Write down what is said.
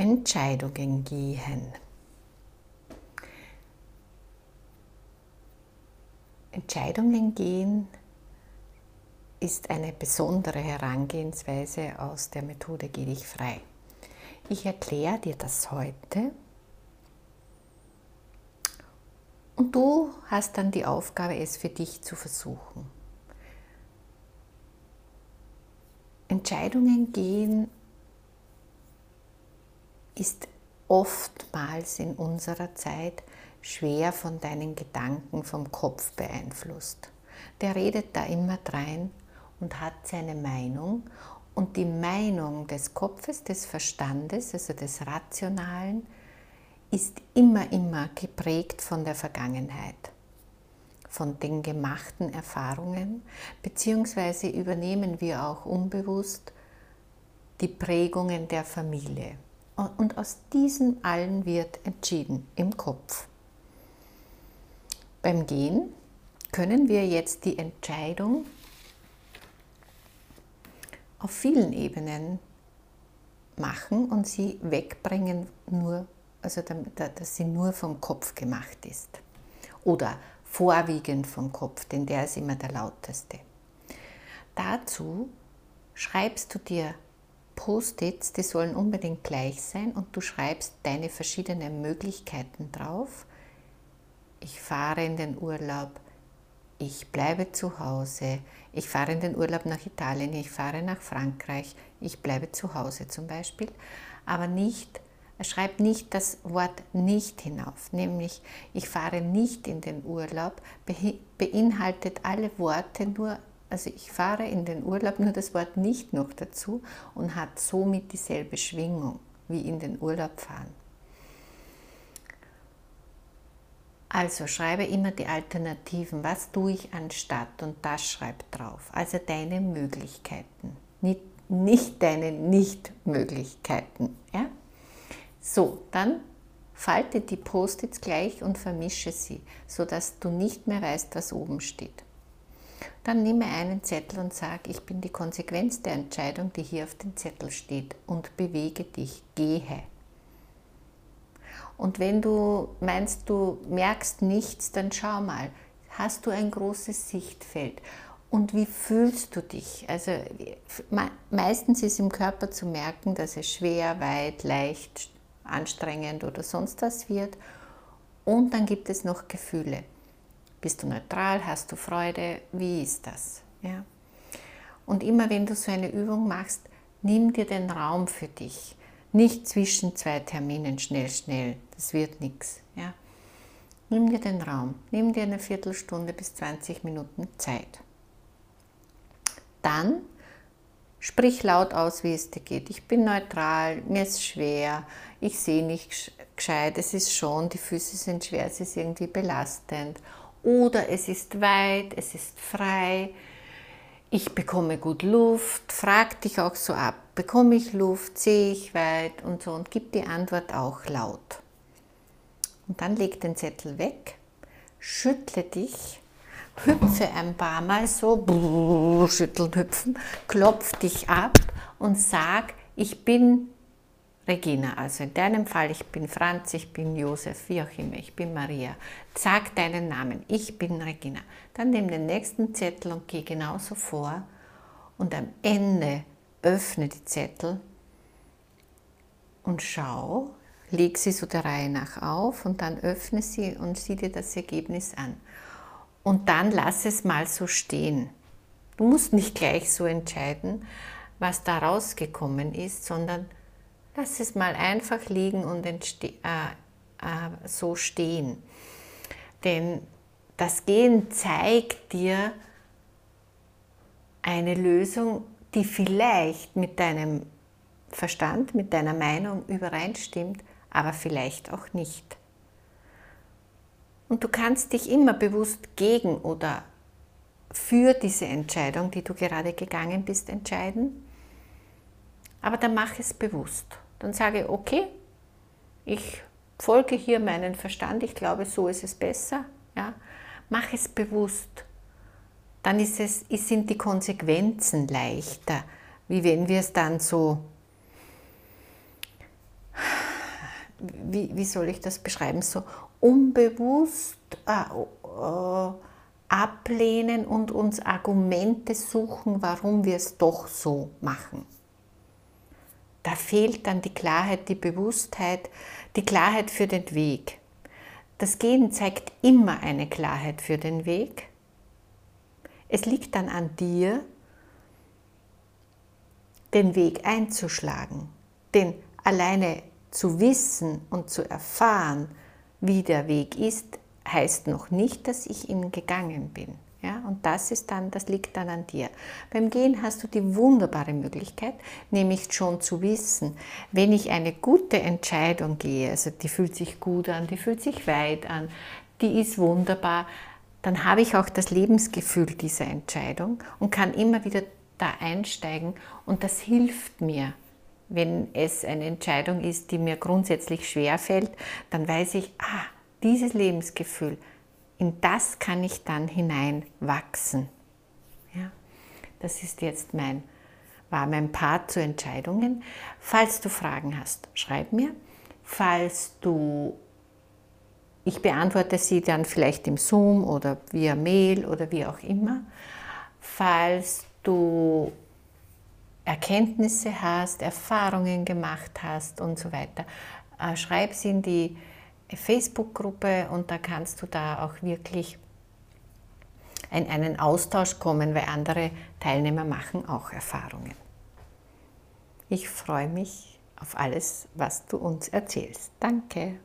Entscheidungen gehen. Entscheidungen gehen ist eine besondere Herangehensweise aus der Methode Geh dich frei. Ich erkläre dir das heute und du hast dann die Aufgabe, es für dich zu versuchen. Entscheidungen gehen ist oftmals in unserer Zeit schwer von deinen Gedanken vom Kopf beeinflusst. Der redet da immer drein und hat seine Meinung und die Meinung des Kopfes, des Verstandes, also des Rationalen, ist immer, immer geprägt von der Vergangenheit, von den gemachten Erfahrungen, beziehungsweise übernehmen wir auch unbewusst die Prägungen der Familie. Und aus diesem allen wird entschieden im Kopf. Beim Gehen können wir jetzt die Entscheidung auf vielen Ebenen machen und sie wegbringen, nur, also dass sie nur vom Kopf gemacht ist. Oder vorwiegend vom Kopf, denn der ist immer der lauteste. Dazu schreibst du dir Post-its, die sollen unbedingt gleich sein und du schreibst deine verschiedenen Möglichkeiten drauf. Ich fahre in den Urlaub, ich bleibe zu Hause, ich fahre in den Urlaub nach Italien, ich fahre nach Frankreich, ich bleibe zu Hause zum Beispiel, aber nicht, schreibt nicht das Wort nicht hinauf, nämlich ich fahre nicht in den Urlaub, beinhaltet alle Worte nur, also ich fahre in den Urlaub nur das Wort nicht noch dazu und hat somit dieselbe Schwingung wie in den Urlaub fahren. Also schreibe immer die Alternativen. Was tue ich anstatt? Und das schreib drauf. Also deine Möglichkeiten, nicht, nicht deine Nicht-Möglichkeiten. Ja? So, dann falte die Post-its gleich und vermische sie, sodass du nicht mehr weißt, was oben steht. Dann nimm einen Zettel und sag, ich bin die Konsequenz der Entscheidung, die hier auf dem Zettel steht und bewege dich, gehe. Und wenn du meinst, du merkst nichts, dann schau mal, hast du ein großes Sichtfeld? Und wie fühlst du dich? Also meistens ist im Körper zu merken, dass es schwer, weit, leicht, anstrengend oder sonst was wird. Und dann gibt es noch Gefühle. Bist du neutral? Hast du Freude? Wie ist das? Ja? Und immer wenn du so eine Übung machst, nimm dir den Raum für dich. Nicht zwischen zwei Terminen schnell, schnell. Das wird nichts. Ja? Nimm dir den Raum. Nimm dir eine Viertelstunde bis 20 Minuten Zeit. Dann sprich laut aus, wie es dir geht. Ich bin neutral, mir ist schwer, ich sehe nicht gescheit, es ist schon, die Füße sind schwer, es ist irgendwie belastend. Oder es ist weit, es ist frei, ich bekomme gut Luft, frag dich auch so ab, bekomme ich Luft, sehe ich weit und so und gib die Antwort auch laut. Und dann leg den Zettel weg, schüttle dich, hüpfe ein paar Mal so, schütteln, hüpfen, klopf dich ab und sag, ich bin Regina, also in deinem Fall, ich bin Franz, ich bin Josef, wie auch immer, ich bin Maria. Sag deinen Namen, ich bin Regina. Dann nimm den nächsten Zettel und geh genauso vor und am Ende öffne die Zettel und schau, leg sie so der Reihe nach auf und dann öffne sie und sieh dir das Ergebnis an. Und dann lass es mal so stehen. Du musst nicht gleich so entscheiden, was da rausgekommen ist, sondern Lass es mal einfach liegen und äh, äh, so stehen. Denn das Gehen zeigt dir eine Lösung, die vielleicht mit deinem Verstand, mit deiner Meinung übereinstimmt, aber vielleicht auch nicht. Und du kannst dich immer bewusst gegen oder für diese Entscheidung, die du gerade gegangen bist, entscheiden. Aber dann mach es bewusst. Dann sage ich, okay, ich folge hier meinen Verstand, ich glaube, so ist es besser. Ja? Mach es bewusst. Dann ist es, sind die Konsequenzen leichter, wie wenn wir es dann so wie, wie soll ich das beschreiben, so unbewusst äh, äh, ablehnen und uns Argumente suchen, warum wir es doch so machen. Da fehlt dann die Klarheit, die Bewusstheit, die Klarheit für den Weg. Das Gehen zeigt immer eine Klarheit für den Weg. Es liegt dann an dir, den Weg einzuschlagen. Denn alleine zu wissen und zu erfahren, wie der Weg ist, heißt noch nicht, dass ich ihn gegangen bin. Ja, und das ist dann, das liegt dann an dir. Beim Gehen hast du die wunderbare Möglichkeit, nämlich schon zu wissen, wenn ich eine gute Entscheidung gehe, also die fühlt sich gut an, die fühlt sich weit an, die ist wunderbar, dann habe ich auch das Lebensgefühl dieser Entscheidung und kann immer wieder da einsteigen und das hilft mir. Wenn es eine Entscheidung ist, die mir grundsätzlich schwer fällt, dann weiß ich, ah, dieses Lebensgefühl, in das kann ich dann hineinwachsen. Ja, das ist jetzt mein, war mein Part zu Entscheidungen. Falls du Fragen hast, schreib mir. Falls du, ich beantworte sie dann vielleicht im Zoom oder via Mail oder wie auch immer. Falls du Erkenntnisse hast, Erfahrungen gemacht hast und so weiter, äh, schreib sie in die Facebook-Gruppe und da kannst du da auch wirklich in einen Austausch kommen, weil andere Teilnehmer machen auch Erfahrungen. Ich freue mich auf alles, was du uns erzählst. Danke.